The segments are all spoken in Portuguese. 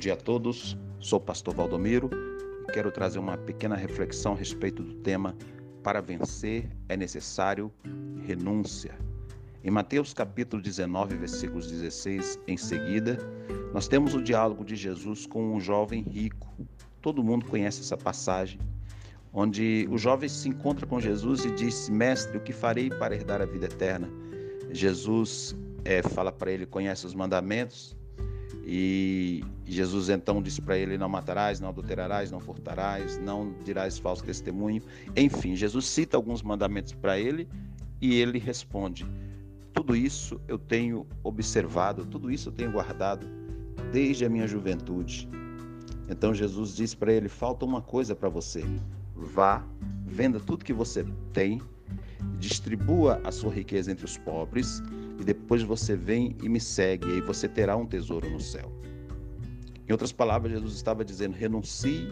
dia a todos. Sou o pastor Valdomiro e quero trazer uma pequena reflexão a respeito do tema Para vencer é necessário renúncia. Em Mateus capítulo 19, versículos 16 em seguida, nós temos o diálogo de Jesus com um jovem rico. Todo mundo conhece essa passagem, onde o jovem se encontra com Jesus e diz: Mestre, o que farei para herdar a vida eterna? Jesus é, fala para ele: Conhece os mandamentos? E Jesus então disse para ele: Não matarás, não adulterarás, não furtarás, não dirás falso testemunho. Enfim, Jesus cita alguns mandamentos para ele e ele responde: Tudo isso eu tenho observado, tudo isso eu tenho guardado desde a minha juventude. Então Jesus disse para ele: Falta uma coisa para você. Vá, venda tudo que você tem, distribua a sua riqueza entre os pobres e depois você vem e me segue, e aí você terá um tesouro no céu. Em outras palavras, Jesus estava dizendo: renuncie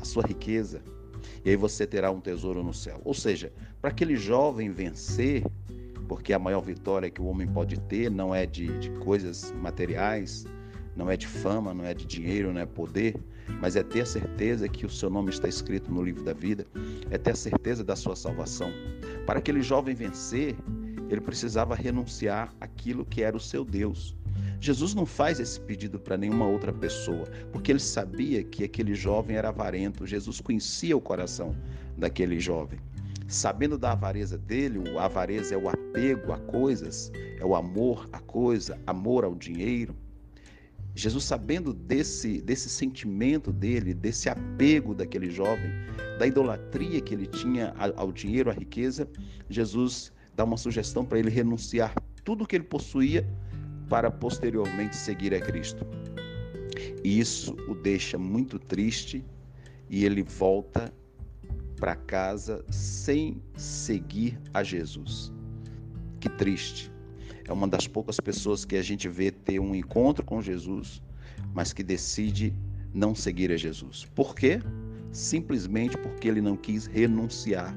à sua riqueza, e aí você terá um tesouro no céu. Ou seja, para aquele jovem vencer, porque a maior vitória que o homem pode ter não é de, de coisas materiais, não é de fama, não é de dinheiro, não é poder, mas é ter a certeza que o seu nome está escrito no livro da vida, é ter a certeza da sua salvação. Para aquele jovem vencer, ele precisava renunciar aquilo que era o seu Deus. Jesus não faz esse pedido para nenhuma outra pessoa, porque ele sabia que aquele jovem era avarento. Jesus conhecia o coração daquele jovem. Sabendo da avareza dele, a avareza é o apego a coisas, é o amor à coisa, amor ao dinheiro. Jesus, sabendo desse, desse sentimento dele, desse apego daquele jovem, da idolatria que ele tinha ao dinheiro, à riqueza, Jesus dá uma sugestão para ele renunciar tudo que ele possuía para posteriormente seguir a Cristo. E isso o deixa muito triste e ele volta para casa sem seguir a Jesus. Que triste. É uma das poucas pessoas que a gente vê ter um encontro com Jesus, mas que decide não seguir a Jesus. Por quê? Simplesmente porque ele não quis renunciar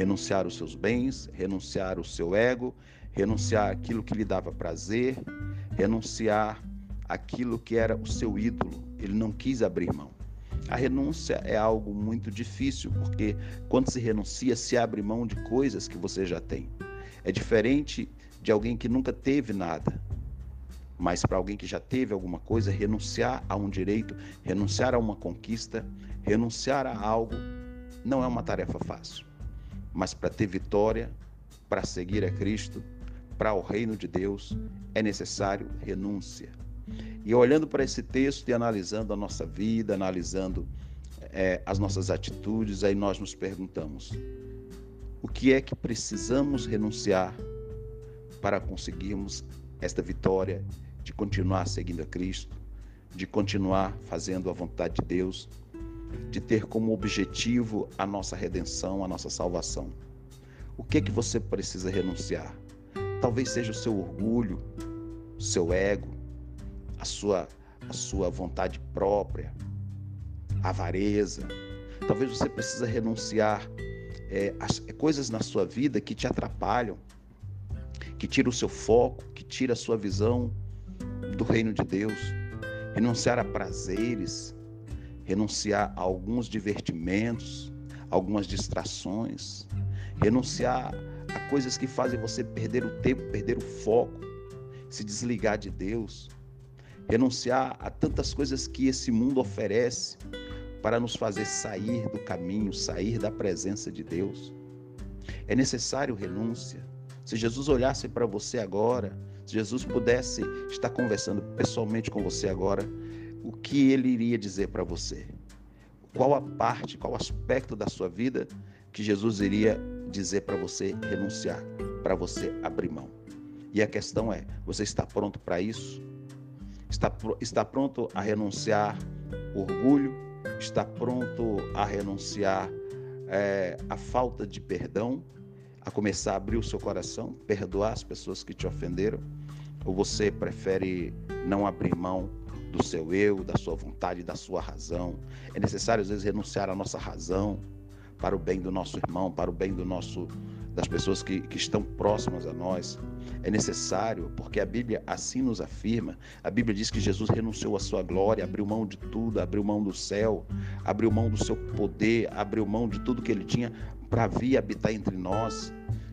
renunciar os seus bens, renunciar o seu ego, renunciar aquilo que lhe dava prazer, renunciar aquilo que era o seu ídolo. Ele não quis abrir mão. A renúncia é algo muito difícil, porque quando se renuncia, se abre mão de coisas que você já tem. É diferente de alguém que nunca teve nada. Mas para alguém que já teve alguma coisa, renunciar a um direito, renunciar a uma conquista, renunciar a algo, não é uma tarefa fácil. Mas para ter vitória, para seguir a Cristo, para o reino de Deus, é necessário renúncia. E olhando para esse texto e analisando a nossa vida, analisando é, as nossas atitudes, aí nós nos perguntamos: o que é que precisamos renunciar para conseguirmos esta vitória de continuar seguindo a Cristo, de continuar fazendo a vontade de Deus, de ter como objetivo a nossa redenção, a nossa salvação. O que é que você precisa renunciar? Talvez seja o seu orgulho, o seu ego, a sua, a sua vontade própria, a avareza. Talvez você precisa renunciar é, as é, coisas na sua vida que te atrapalham, que tira o seu foco, que tira a sua visão do reino de Deus. Renunciar a prazeres, renunciar a alguns divertimentos, algumas distrações, renunciar a coisas que fazem você perder o tempo, perder o foco, se desligar de Deus, renunciar a tantas coisas que esse mundo oferece para nos fazer sair do caminho, sair da presença de Deus. É necessário renúncia. Se Jesus olhasse para você agora, se Jesus pudesse estar conversando pessoalmente com você agora, o que ele iria dizer para você? Qual a parte, qual aspecto da sua vida que Jesus iria dizer para você renunciar, para você abrir mão? E a questão é: você está pronto para isso? Está, está pronto a renunciar orgulho? Está pronto a renunciar é, a falta de perdão? A começar a abrir o seu coração, perdoar as pessoas que te ofenderam? Ou você prefere não abrir mão do seu eu, da sua vontade, da sua razão. É necessário, às vezes, renunciar à nossa razão para o bem do nosso irmão, para o bem do nosso, das pessoas que, que estão próximas a nós. É necessário, porque a Bíblia assim nos afirma. A Bíblia diz que Jesus renunciou à sua glória, abriu mão de tudo, abriu mão do céu, abriu mão do seu poder, abriu mão de tudo que ele tinha para vir habitar entre nós,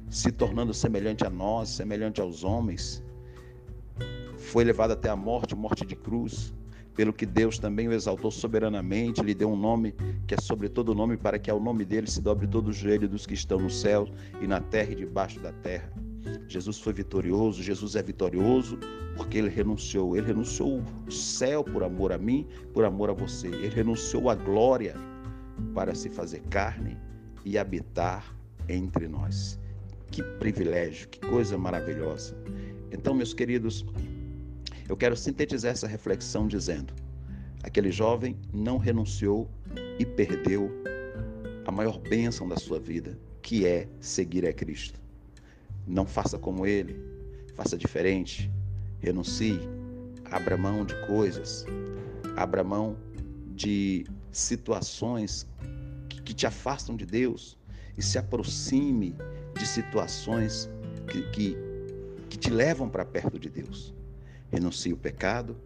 se tornando semelhante a nós, semelhante aos homens. Foi levado até a morte, morte de cruz pelo que Deus também o exaltou soberanamente, lhe deu um nome que é sobre todo nome, para que ao nome dele se dobre todo o joelho dos que estão no céu e na terra e debaixo da terra. Jesus foi vitorioso, Jesus é vitorioso porque ele renunciou. Ele renunciou o céu por amor a mim, por amor a você. Ele renunciou a glória para se fazer carne e habitar entre nós. Que privilégio, que coisa maravilhosa. Então, meus queridos, eu quero sintetizar essa reflexão dizendo: aquele jovem não renunciou e perdeu a maior bênção da sua vida, que é seguir a Cristo. Não faça como ele, faça diferente, renuncie, abra mão de coisas, abra mão de situações que, te afastam de Deus e se aproxime de situações que, que, que te levam para perto de Deus. Renuncie o pecado,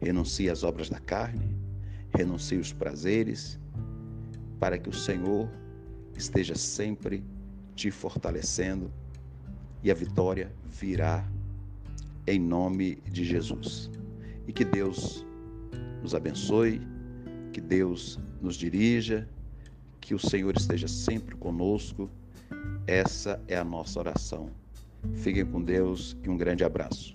renuncie as obras da carne, renuncie os prazeres, para que o Senhor esteja sempre te fortalecendo e a vitória virá em nome de Jesus. E que Deus nos abençoe, que Deus nos dirija, que o Senhor esteja sempre conosco. Essa é a nossa oração. Fiquem com Deus e um grande abraço.